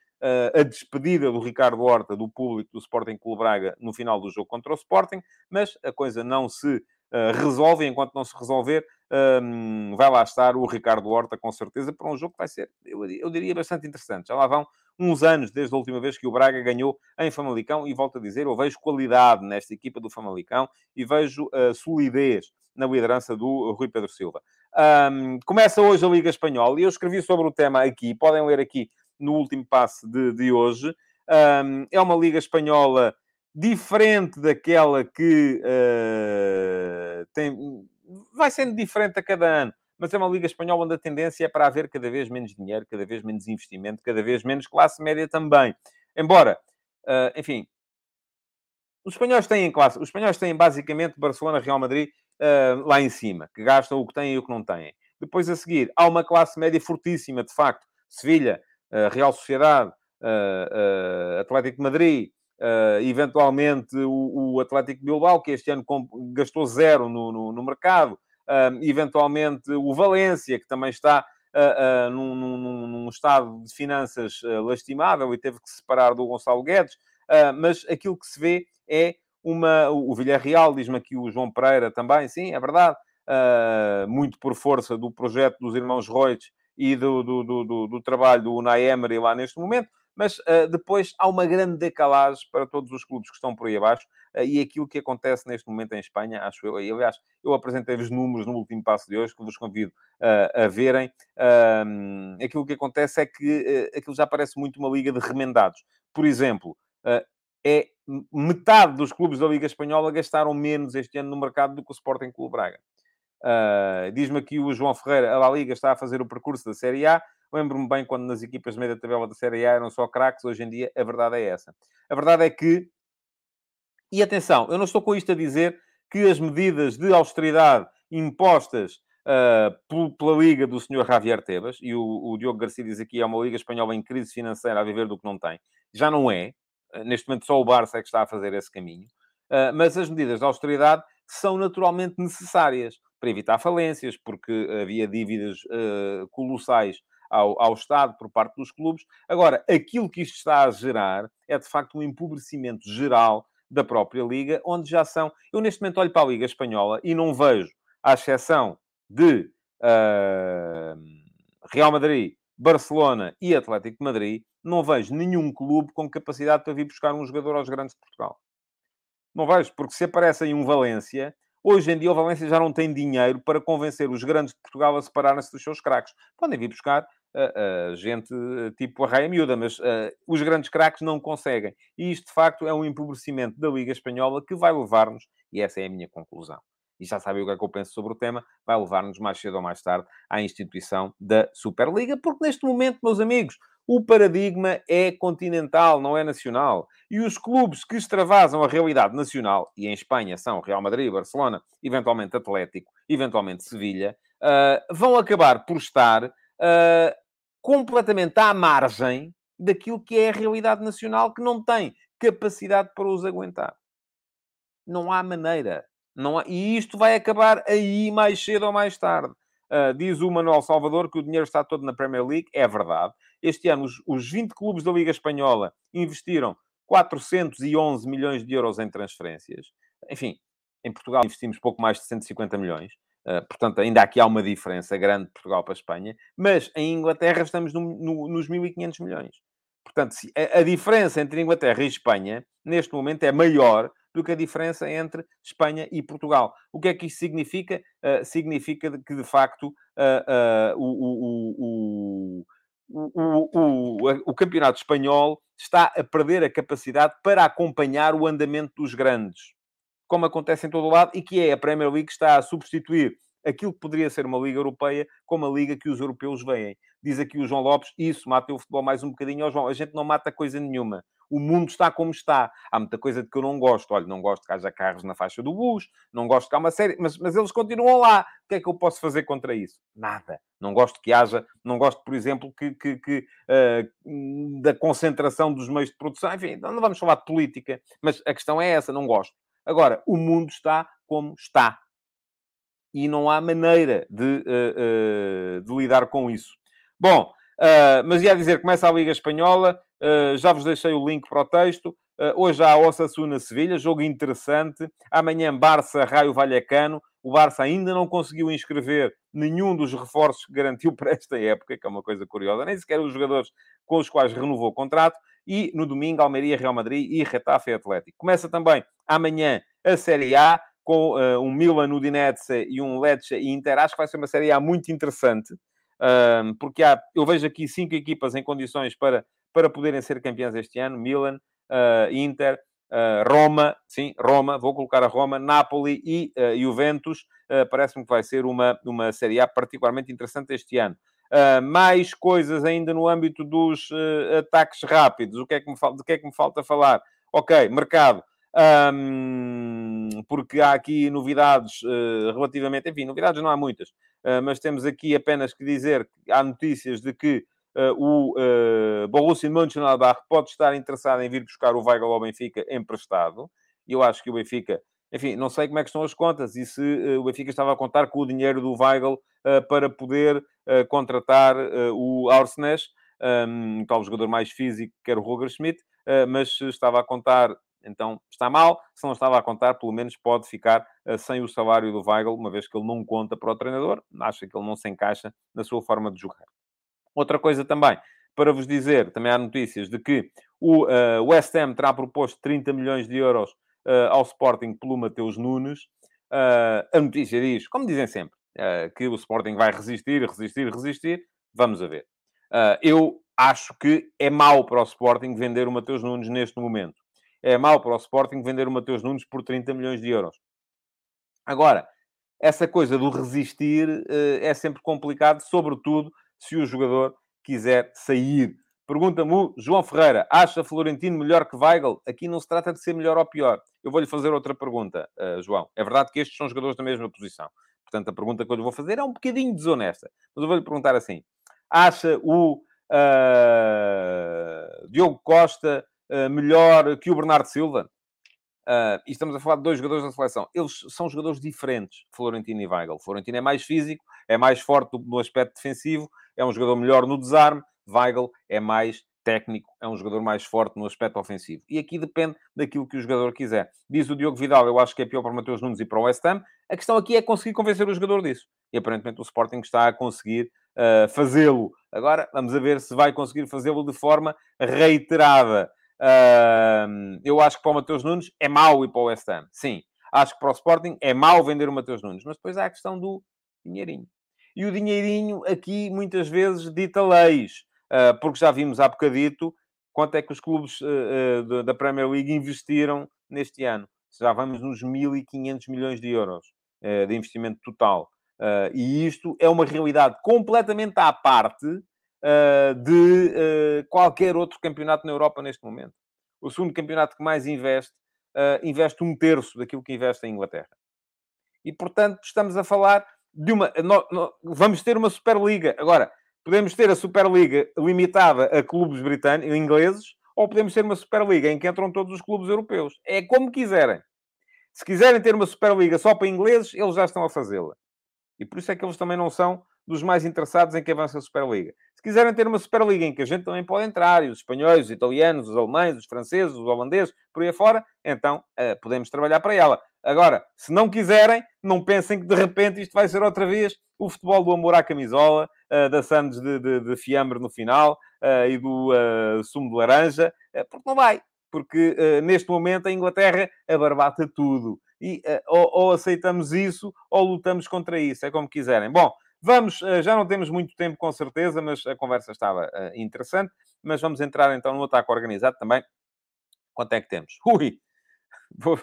a despedida do Ricardo Horta do público do Sporting Clube Braga no final do jogo contra o Sporting, mas a coisa não se Uh, resolve, enquanto não se resolver, um, vai lá estar o Ricardo Horta, com certeza, para um jogo que vai ser, eu, eu, diria, bastante interessante. Já lá vão uns anos desde a última vez que o Braga ganhou em Famalicão, e volto a dizer, eu vejo qualidade nesta equipa do Famalicão e vejo uh, solidez na liderança do Rui Pedro Silva. Um, começa hoje a Liga Espanhola, e eu escrevi sobre o tema aqui, podem ler aqui no último passe de, de hoje. Um, é uma liga espanhola diferente daquela que uh, tem, vai sendo diferente a cada ano, mas é uma Liga Espanhola onde a tendência é para haver cada vez menos dinheiro, cada vez menos investimento, cada vez menos classe média também. Embora, uh, enfim, os espanhóis têm classe, os espanhóis têm basicamente Barcelona, Real Madrid uh, lá em cima, que gastam o que têm e o que não têm. Depois a seguir, há uma classe média fortíssima, de facto. Sevilha, uh, Real Sociedade, Atlético de Madrid, Uh, eventualmente o, o, Atlético Bilbao, que este ano gastou zero no, no, no mercado, eventualmente o Valência, que também está uh, num, num, num, estado de finanças lastimável e teve que se separar do Gonçalo Guedes, mas aquilo que se vê é uma. O Villarreal, diz-me aqui o João Pereira também, sim, é verdade, muito por força do projeto dos irmãos Reutz e do, do, do, do, trabalho do Unai Emery lá neste momento mas uh, depois há uma grande decalagem para todos os clubes que estão por aí abaixo uh, e aquilo que acontece neste momento em Espanha, acho eu, e aliás, eu apresentei-vos números no último passo de hoje, que vos convido uh, a verem, aquilo que acontece é que aquilo já parece muito uma liga de remendados. Por exemplo, é metade dos clubes da Liga Espanhola gastaram menos este ano no mercado do que o Sporting Clube Braga. Uh, Diz-me aqui o João Ferreira, a La Liga está a fazer o percurso da Série A. Lembro-me bem quando nas equipas de meia tabela da Série A eram só craques, hoje em dia a verdade é essa. A verdade é que, e atenção, eu não estou com isto a dizer que as medidas de austeridade impostas uh, pela Liga do Sr. Javier Tebas, e o, o, Diogo Garcia diz aqui, é uma Liga Espanhola em crise financeira a viver do que não tem. Já não é. Uh, neste momento só o Barça é que está a fazer esse caminho. Uh, mas as medidas de austeridade são naturalmente necessárias para evitar falências, porque havia dívidas colossais ao, ao Estado por parte dos clubes. Agora, aquilo que isto está a gerar é, de facto, um empobrecimento geral da própria Liga, onde já são... Eu, neste momento, olho para a Liga Espanhola e não vejo, à exceção de uh, Real Madrid, Barcelona e Atlético de Madrid, não vejo nenhum clube com capacidade para vir buscar um jogador aos grandes de Portugal. Não vejo, porque se aparece aí um Valência, hoje em dia o Valência já não tem dinheiro para convencer os grandes de Portugal a separarem-se dos seus craques. Podem vir buscar uh, gente tipo a Raia Miúda, mas uh, os grandes craques não conseguem. E isto, de facto, é um empobrecimento da Liga Espanhola que vai levar-nos, e essa é a minha conclusão, e já sabem o que é que eu penso sobre o tema, vai levar-nos mais cedo ou mais tarde à instituição da Superliga, porque neste momento, meus amigos, o paradigma é continental, não é nacional. E os clubes que extravasam a realidade nacional, e em Espanha são Real Madrid, Barcelona, eventualmente Atlético, eventualmente Sevilha, uh, vão acabar por estar uh, completamente à margem daquilo que é a realidade nacional, que não tem capacidade para os aguentar. Não há maneira. Não há... E isto vai acabar aí mais cedo ou mais tarde. Uh, diz o Manuel Salvador que o dinheiro está todo na Premier League. É verdade. Este ano, os, os 20 clubes da Liga Espanhola investiram 411 milhões de euros em transferências. Enfim, em Portugal investimos pouco mais de 150 milhões. Uh, portanto, ainda aqui há uma diferença grande de Portugal para a Espanha. Mas em Inglaterra estamos no, no, nos 1.500 milhões. Portanto, a, a diferença entre Inglaterra e Espanha, neste momento, é maior do que a diferença entre Espanha e Portugal. O que é que isto significa? Uh, significa que, de facto, uh, o, o, o, o, campeonato espanhol está a perder a capacidade para acompanhar o andamento dos grandes, como acontece em todo o lado, e que é a Premier League que está a substituir aquilo que poderia ser uma Liga Europeia como a Liga que os europeus veem. Diz aqui o João Lopes, isso mata o futebol mais um bocadinho. Ó João, a gente não mata coisa nenhuma o mundo está como está. Há muita coisa de que eu não gosto. Olha, não gosto que haja carros na faixa do bus, não gosto que há uma série, mas, mas eles continuam lá. O que é que eu posso fazer contra isso? Nada. Não gosto que haja, não gosto, por exemplo, que, que, que uh, da concentração dos meios de produção. Enfim, não vamos falar de política, mas a questão é essa, não gosto. Agora, o mundo está como está. E não há maneira de, uh, uh, de lidar com isso. Bom, Uh, mas ia dizer, começa a Liga Espanhola, já vos deixei o link para o texto. Hoje há Osasuna-Sevilha, jogo interessante. Amanhã Barça, Raio Vallecano. O Barça ainda não conseguiu inscrever nenhum dos reforços que garantiu para esta época, que é uma coisa curiosa. Nem sequer os jogadores com os quais renovou o contrato. E no domingo, Almeria, Real Madrid e Retafe Atlético. Começa também amanhã a Série A, com uh, um Milan, Udinese e um Lecce e Inter. Acho que vai ser uma Série A muito interessante porque há, eu vejo aqui cinco equipas em condições para, para poderem ser campeãs este ano: Milan, uh, Inter, uh, Roma, sim, Roma, vou colocar a Roma, Napoli e uh, Juventus. parece-me que vai ser uma, uma Série A particularmente interessante este ano. Uh, mais coisas ainda no âmbito dos uh, ataques rápidos. O que é que me de que é que me falta falar? Ok, mercado. Um, porque há aqui novidades uh, relativamente... Enfim, novidades não há muitas. mas temos aqui apenas que dizer que há notícias de que o Borussia Mönchengladbach pode estar interessado em vir buscar o Weigl ao Benfica emprestado. E eu acho que o Benfica enfim, não sei como é que estão as contas e se uh, o Benfica estava a contar com o dinheiro do Weigl uh, para poder uh, contratar o Arsenes, um, tal jogador mais físico que era o Roger Schmidt, mas estava a contar, então está mal. Se não estava a contar, pelo menos pode ficar sem o salário do Weigl, uma vez que ele não conta para o treinador, acha que ele não se encaixa na sua forma de jogar. Outra coisa também, para vos dizer, também há notícias de que o West Ham terá proposto 30 milhões de euros uh, ao Sporting pelo Mateus Nunes. Uh, a notícia diz, como dizem sempre, uh, que o Sporting vai resistir, resistir, resistir. Vamos a ver. eu acho que é mau para o Sporting vender o Mateus Nunes neste momento. É mau para o Sporting vender o Mateus Nunes por 30 milhões de euros. Agora, essa coisa do resistir é sempre complicado, sobretudo se o jogador quiser sair Pergunta-me João Ferreira, acha Florentino melhor que Weigl? Aqui não se trata de ser melhor ou pior. Eu vou-lhe fazer outra pergunta, uh, João. É verdade que estes são jogadores da mesma posição. Portanto, a pergunta que eu lhe vou fazer é um bocadinho desonesta. Mas eu vou-lhe perguntar assim. Acha o uh, Diogo Costa uh, melhor que o Bernardo Silva? Uh, e estamos a falar de dois jogadores da seleção. Eles são jogadores diferentes, Florentino e Weigl. Florentino é mais físico, é mais forte no aspecto defensivo, é um jogador melhor no desarme, Weigl é mais técnico, é um jogador mais forte no aspecto ofensivo. E aqui depende daquilo que o jogador quiser. Diz o Diogo Vidal, eu acho que é pior para o Mateus Nunes e para o West Ham. A questão aqui é conseguir convencer o jogador disso. E aparentemente o Sporting está a conseguir uh, fazê-lo. Agora, vamos a ver se vai conseguir fazê-lo de forma reiterada. Uh, eu acho que para o Mateus Nunes é mau ir para o West Ham. Sim. Acho que para o Sporting é mau vender o Mateus Nunes. Mas depois há a questão do dinheirinho. E o dinheirinho aqui muitas vezes dita leis. Ah, porque já vimos há bocadito quanto é que os clubes ah, da Premier League investiram neste ano. Já vamos nos 1.500 milhões de euros de investimento total. e isto é uma realidade completamente à parte de qualquer outro campeonato na Europa neste momento. O segundo campeonato que mais investe, investe um terço daquilo que investe a Inglaterra. E, portanto, estamos a falar de uma... vamos ter uma Superliga. Agora, Podemos ter a Superliga limitada a clubes britânicos, ingleses, ou podemos ter uma Superliga em que entram todos os clubes europeus. É como quiserem. Se quiserem ter uma Superliga só para ingleses, eles já estão a fazê-la. E por isso é que eles também não são dos mais interessados em que avance a Superliga. Se quiserem ter uma Superliga em que a gente também pode entrar, e os espanhóis, os italianos, os alemães, os franceses, os holandeses, por aí afora, então uh, podemos trabalhar para ela. Agora, se não quiserem, não pensem que de repente isto vai ser outra vez o futebol do amor à camisola, uh, da Santos de, de, de, fiambre no final uh, e do sumo de laranja, porque não vai. Porque neste momento a Inglaterra abarbata tudo. E ou, ou, aceitamos isso ou lutamos contra isso. É como quiserem. Bom, vamos, já não temos muito tempo com certeza, mas a conversa estava interessante. Mas vamos entrar então no ataque organizado também. Quanto é que temos? Ui! Vou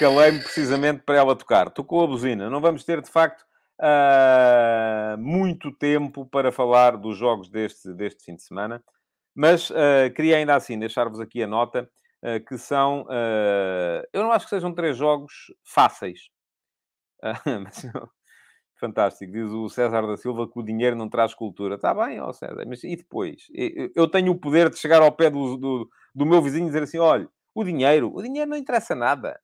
calei-me precisamente para ela tocar. Tocou a buzina. Não vamos ter, de facto, uh, muito tempo para falar dos jogos deste, deste fim de semana, mas uh, queria ainda assim deixar-vos aqui a nota uh, que são. eu não acho que sejam três jogos fáceis. mas, fantástico. Diz o César da Silva que o dinheiro não traz cultura. Está bem, ó César, mas e depois? Eu tenho o poder de chegar ao pé do, do, do meu vizinho e dizer assim: olha, o dinheiro, o dinheiro não interessa nada.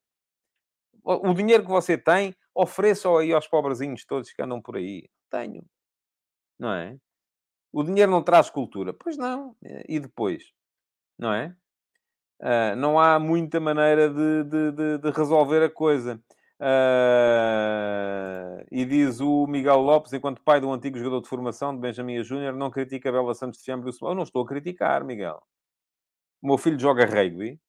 O, dinheiro que você tem, ofereça aí aos pobrezinhos todos que andam por aí. Tenho. Não é? O dinheiro não traz cultura. Pois não. E depois? Não é? Uh, não há muita maneira de, de, de, de resolver a coisa. Uh, e diz o Miguel Lopes, enquanto pai de um antigo jogador de formação de Benjamin Júnior, não critica a Bela Santos de Fiambre Eu não estou a criticar, Miguel. O meu filho joga rugby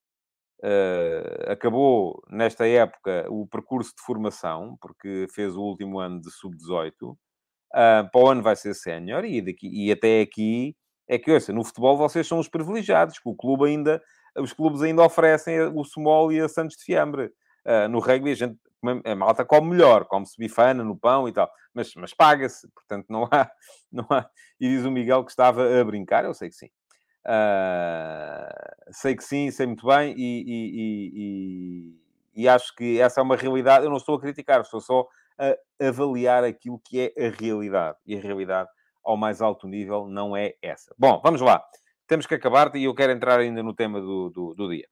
Uh, acabou nesta época o percurso de formação, porque fez o último ano de sub-18. Uh, para o ano vai ser sénior e, e até aqui é que, ouça, no futebol vocês são os privilegiados, que o clube ainda, os clubes ainda oferecem o Small e a Santos de Fiambre. Uh, no rugby a gente a malta come melhor, come-se bifana no pão e tal, mas, mas paga-se, portanto não há, não há. E diz o Miguel que estava a brincar, eu sei que sim. Uh, sei que sim, sei muito bem e, e, e, e, acho que essa é uma realidade. Eu não estou a criticar, estou só a avaliar aquilo que é a realidade. E a realidade, ao mais alto nível, não é essa. Bom, vamos lá. Temos que acabar e eu quero entrar ainda no tema do, do, do dia.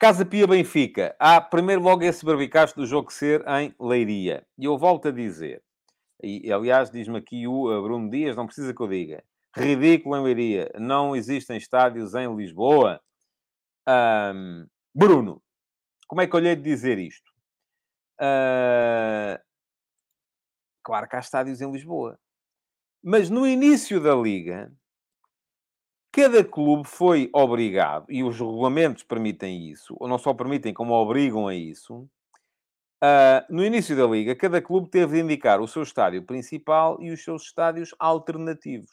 Casa Pia Benfica. Há primeiro logo esse barbicacho do jogo ser em Leiria. E eu volto a dizer, e aliás diz-me aqui o Bruno Dias, não precisa que eu diga, ridículo em Leiria, não existem estádios em Lisboa. Um, Bruno, como é que eu lhe dizer isto? Uh, claro que há estádios em Lisboa. Mas no início da Liga, Cada clube foi obrigado, e os regulamentos permitem isso, ou não só permitem, como obrigam a isso. Uh, no início da liga, cada clube teve de indicar o seu estádio principal e os seus estádios alternativos.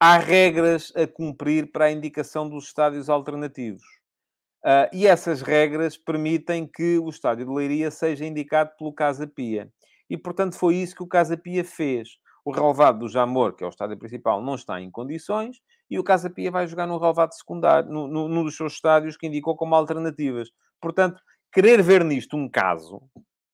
Há regras a cumprir para a indicação dos estádios alternativos. Uh, e essas regras permitem que o estádio de Leiria seja indicado pelo Casa Pia. E, portanto, foi isso que o Casa Pia fez. O relevado do Jamor, que é o estádio principal, não está em condições e o Casa Pia vai jogar no relevado secundário, no, num dos seus estádios que indicou como alternativas. Portanto, querer ver nisto um caso,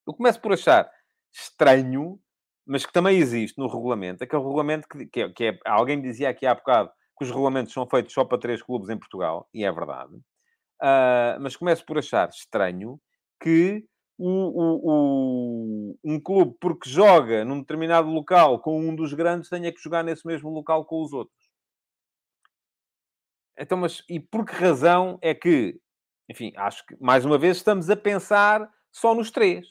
eu começo por achar estranho, mas que também existe no regulamento, aquele regulamento que, que, é, que é, alguém dizia aqui há bocado que os regulamentos são feitos só para três clubes em Portugal, e é verdade. Uh, mas começo por achar estranho que o, o, o, um clube, porque joga num determinado local com um dos grandes, tenha que jogar nesse mesmo local com os outros. Então, mas e por que razão é que, enfim, acho que mais uma vez estamos a pensar só nos três.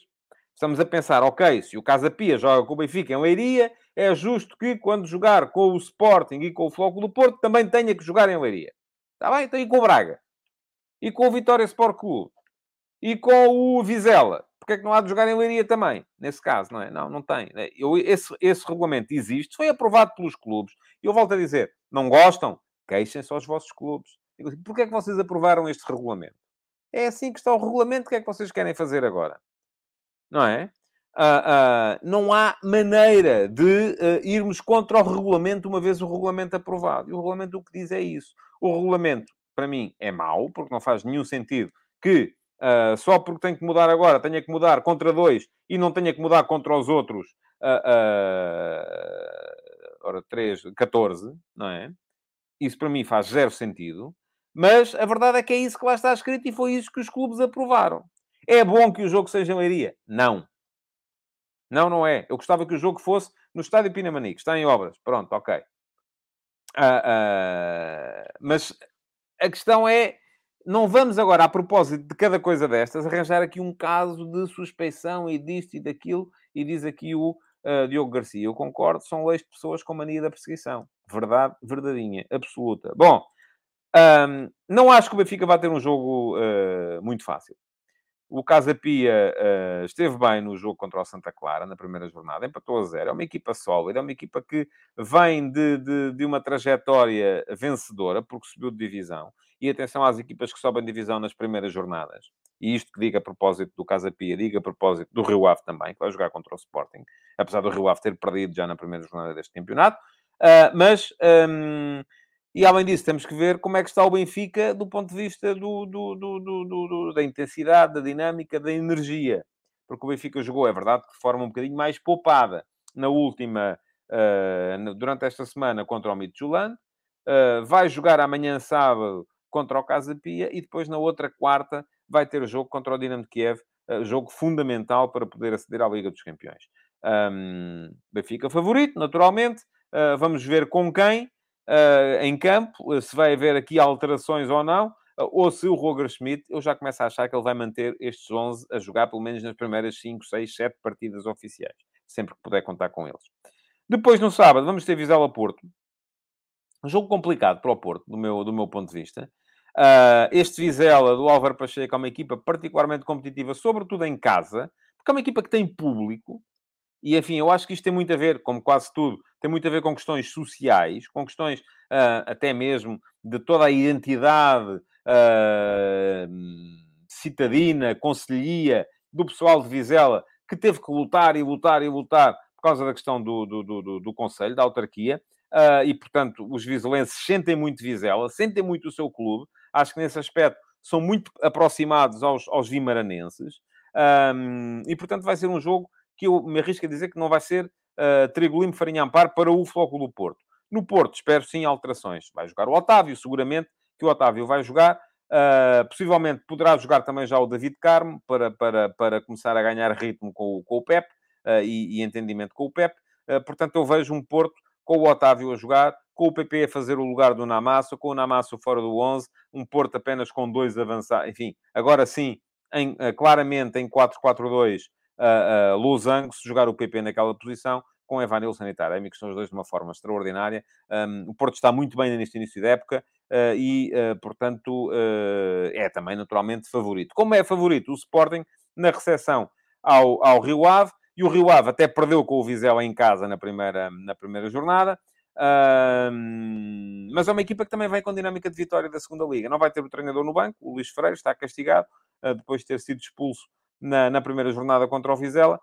Estamos a pensar, ok, se o Casa Pia joga com o Benfica em Leiria, é justo que quando jogar com o Sporting e com o Floco do Porto também tenha que jogar em Leiria. Está bem? Então e com o Braga? E com o Vitória Sport Clube? E com o Vizela? Porque é que não há de jogar em Leiria também? Nesse caso, não é? Não, não tem. Eu, esse, esse regulamento existe, foi aprovado pelos clubes. E eu volto a dizer, não gostam? Queixem-se aos vossos clubes. Assim, porquê é que vocês aprovaram este regulamento? É assim que está o regulamento, o que é que vocês querem fazer agora? Não é? Uh, uh, não há maneira de uh, irmos contra o regulamento uma vez o regulamento aprovado. E o regulamento o que diz é isso. O regulamento, para mim, é mau, porque não faz nenhum sentido que só porque tem que mudar agora tenha que mudar contra dois e não tenha que mudar contra os outros ora, 3, 14, não é? Isso para mim faz zero sentido. Mas a verdade é que é isso que lá está escrito e foi isso que os clubes aprovaram. É bom que o jogo seja em Leiria? Não. Não, não é. Eu gostava que o jogo fosse no Estádio Pinamanique. Está em obras. Pronto, ok. Uh, uh, mas a questão é... Não vamos agora, a propósito de cada coisa destas, arranjar aqui um caso de suspeição e disto e daquilo. E diz aqui o uh, Diogo Garcia. Eu concordo, são leis de pessoas com mania da perseguição. Verdade, verdadeinha, absoluta. Bom, um, não acho que o Benfica vai ter um jogo uh, muito fácil. O Casa Pia uh, esteve bem no jogo contra o Santa Clara, na primeira jornada, empatou a zero. É uma equipa sólida, é uma equipa que vem de, de, de uma trajetória vencedora, porque subiu de divisão. E atenção às equipas que sobem divisão nas primeiras jornadas. E isto que diga a propósito do Casa Pia, diga a propósito do Rio Ave também, que vai jogar contra o Sporting, apesar do Rio Ave ter perdido já na primeira jornada deste campeonato. Uh, mas, um, e além disso, temos que ver como é que está o Benfica do ponto de vista do, do, do, da intensidade, da dinâmica, da energia. Porque o Benfica jogou, é verdade, de forma um bocadinho mais poupada na última, uh, durante esta semana contra o Midtjylland. Uh, vai jogar amanhã sábado contra o Casa Pia e depois na outra quarta vai ter jogo contra o Dinamo de Kiev, uh, jogo fundamental para poder aceder à Liga dos Campeões. Um, Benfica favorito, naturalmente. Uh, vamos ver com quem uh, em campo, se vai haver aqui alterações ou não, ou se o Roger Schmidt, eu já começo a achar que ele vai manter estes 11 a jogar pelo menos nas primeiras 5, 6, 7 partidas oficiais, sempre que puder contar com eles. Depois, no sábado, vamos ter Vizela Porto. Um jogo complicado para o Porto, do meu, do meu ponto de vista. Uh, este Vizela do Álvaro Pacheco é uma equipa particularmente competitiva, sobretudo em casa, porque é uma equipa que tem público. E, enfim, eu acho que isto tem muito a ver, como quase tudo, tem muito a ver com questões sociais, com questões uh, até mesmo de toda a identidade uh, citadina, conselhia do pessoal de Vizela, que teve que lutar e lutar e lutar por causa da questão do, do, do, do Conselho, da autarquia, uh, e, portanto, os vizelenses sentem muito Vizela, sentem muito o seu clube, acho que nesse aspecto são muito aproximados aos, aos vimaranenses, um, e, portanto, vai ser um jogo que eu me arrisco a dizer que não vai ser uh, trigo limpo, farinha amparo para o Futebol do Porto. No Porto, espero sim alterações. Vai jogar o Otávio, seguramente que o Otávio vai jogar. Uh, possivelmente poderá jogar também já o David Carmo para, para, para começar a ganhar ritmo com, com o Pep uh, e, e, entendimento com o Pep. Uh, portanto, eu vejo um Porto com o Otávio a jogar, com o PP a fazer o lugar do Namasso, com o Namasso fora do 11, um Porto apenas com dois avançados. Enfim, agora sim, em, claramente em 4-4-2, uh, uh, Losango, se jogar o PP naquela posição, com Evanilson e Taremi, que são os dois de uma forma extraordinária. Um, o Porto está muito bem neste início de época uh, e, portanto, é também naturalmente favorito. Como é favorito o Sporting na recepção ao, ao Rio Ave, e o Rio Ave até perdeu com o Vizela em casa na primeira, na primeira jornada. Mas é uma equipa que também vem com dinâmica de vitória da segunda Liga. Não vai ter o treinador no banco, o Luís Freire está castigado, depois de ter sido expulso na, na primeira jornada contra o Vizela.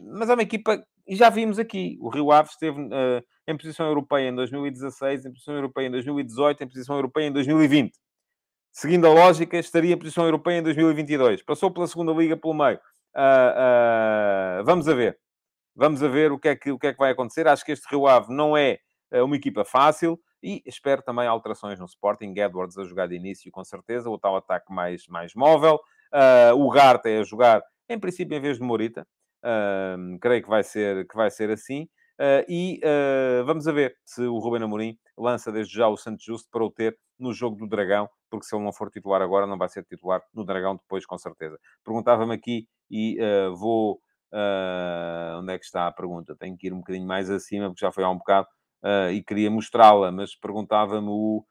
mas é uma equipa e já vimos aqui, o Rio Ave esteve uh, em posição europeia em 2016, em posição europeia em 2018, em posição europeia em 2020. Seguindo a lógica, estaria em posição europeia em 2022. Passou pela segunda liga pelo meio. Uh, uh, vamos a ver. Vamos a ver o que, é que, o que é que vai acontecer. Acho que este Rio Ave não é uma equipa fácil e espero também alterações no Sporting. Edwards a jogar de início, com certeza. O tal ataque mais, mais móvel. o Garte a jogar, em princípio, em vez de Morita. Uh, creio que vai ser, que vai ser assim. Uh, e uh, vamos a ver se o Ruben Amorim lança desde já o Santos Justo para o ter no jogo do Dragão, porque se ele não for titular agora, não vai ser titular no Dragão depois, com certeza. Perguntava-me aqui e uh, onde é que está a pergunta? Tenho que ir um bocadinho mais acima, porque já foi há um bocado e queria mostrá-la, mas perguntava-me o.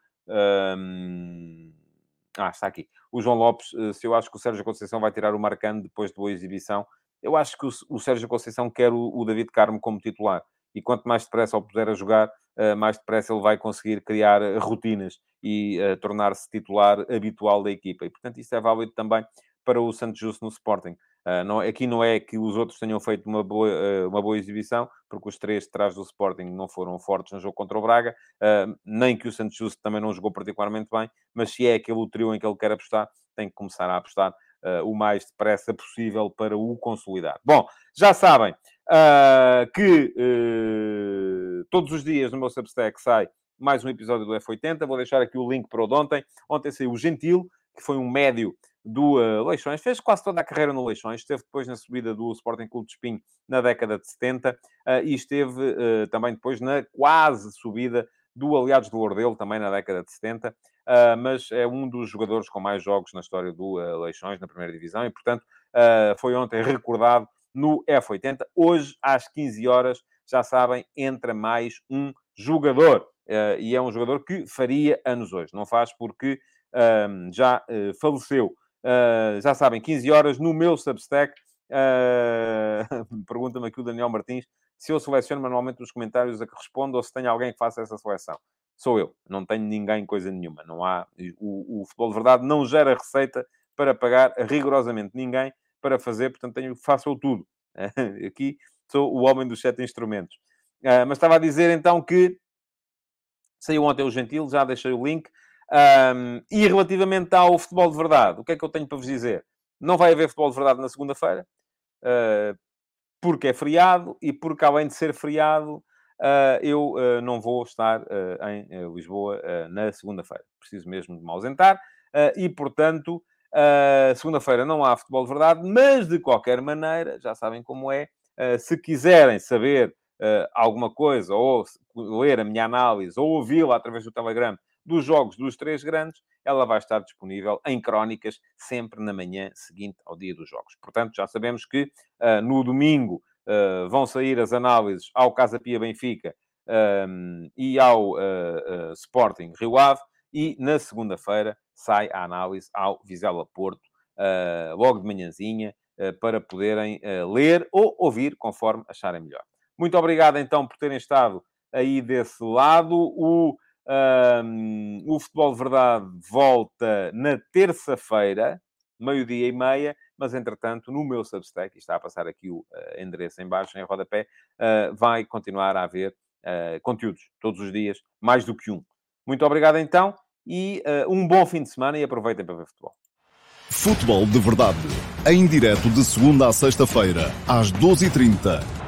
ah, está aqui. O João Lopes, se eu acho que o Sérgio Conceição vai tirar o Marcano depois de boa exibição eu acho que o, o Sérgio Conceição quer o, o, David Carmo como titular. E quanto mais depressa ele puder a jogar, uh, mais depressa ele vai conseguir criar uh, rotinas e uh, tornar-se titular habitual da equipa. E, portanto, isso é válido também para o Santos Justo no Sporting. Não, aqui não é que os outros tenham feito uma boa, uma boa exibição, porque os três de trás do Sporting não foram fortes no jogo contra o Braga, nem que o Santos Justo também não jogou particularmente bem, mas se é aquele trio em que ele quer apostar, tem que começar a apostar uh, o mais depressa possível para o consolidar. Bom, já sabem uh, que uh, todos os dias no meu Substack sai mais um episódio do F80. Vou deixar aqui o link para o de ontem. Ontem saiu o Gentil, que foi um médio do uh, Leixões, fez quase toda a carreira no Leixões, esteve depois na subida do Sporting Clube de Espinho na década de 70 uh, e esteve uh, também depois na quase subida do Aliados do Ordelo, também na década de 70, uh, mas é um dos jogadores com mais jogos na história do Leixões, na primeira divisão, e, portanto, foi ontem recordado no F80. Hoje, às 15 horas, já sabem, entra mais um jogador. e é um jogador que faria anos hoje. Não faz porque já faleceu. Já sabem, 15 horas no meu Substack. Pergunta-me aqui o Daniel Martins se eu seleciono manualmente os comentários a que respondo ou se tem alguém que faça essa seleção. Sou eu, não tenho ninguém coisa nenhuma. Não há, o, o futebol de verdade não gera receita para pagar rigorosamente ninguém para fazer, portanto tenho, faço eu tudo. Aqui sou o homem dos sete instrumentos. Uh, mas estava a dizer então que saiu ontem o Gentil, já deixei o link. Um, e relativamente ao futebol de verdade, o que é que eu tenho para vos dizer? Não vai haver futebol de verdade na segunda-feira. Uh, porque é feriado e porque, além de ser feriado, uh, eu uh, não vou estar em Lisboa na segunda-feira. Preciso mesmo de me ausentar e, portanto, segunda-feira não há futebol de verdade, mas de qualquer maneira, já sabem como é, se quiserem saber alguma coisa ou ler a minha análise ou ouvi-la através do Telegram dos jogos dos três grandes, ela vai estar disponível em crónicas sempre na manhã seguinte ao dia dos jogos. Portanto, já sabemos que uh, no domingo uh, vão sair as análises ao Casa Pia Benfica um, e ao uh, Sporting Rio Ave, e na segunda-feira sai a análise ao Vizela Porto, logo de manhãzinha, para poderem ler ou ouvir conforme acharem melhor. Muito obrigado então por terem estado aí desse lado. O um, o Futebol de Verdade volta na terça-feira, meio-dia e meia, mas entretanto, no meu Substack, e está a passar aqui o uh, endereço em baixo, em rodapé, uh, vai continuar a haver uh, conteúdos todos os dias, mais do que um. Muito obrigado então e um bom fim de semana e aproveitem para ver futebol. Futebol de Verdade, em direto de segunda a sexta-feira, às 12h30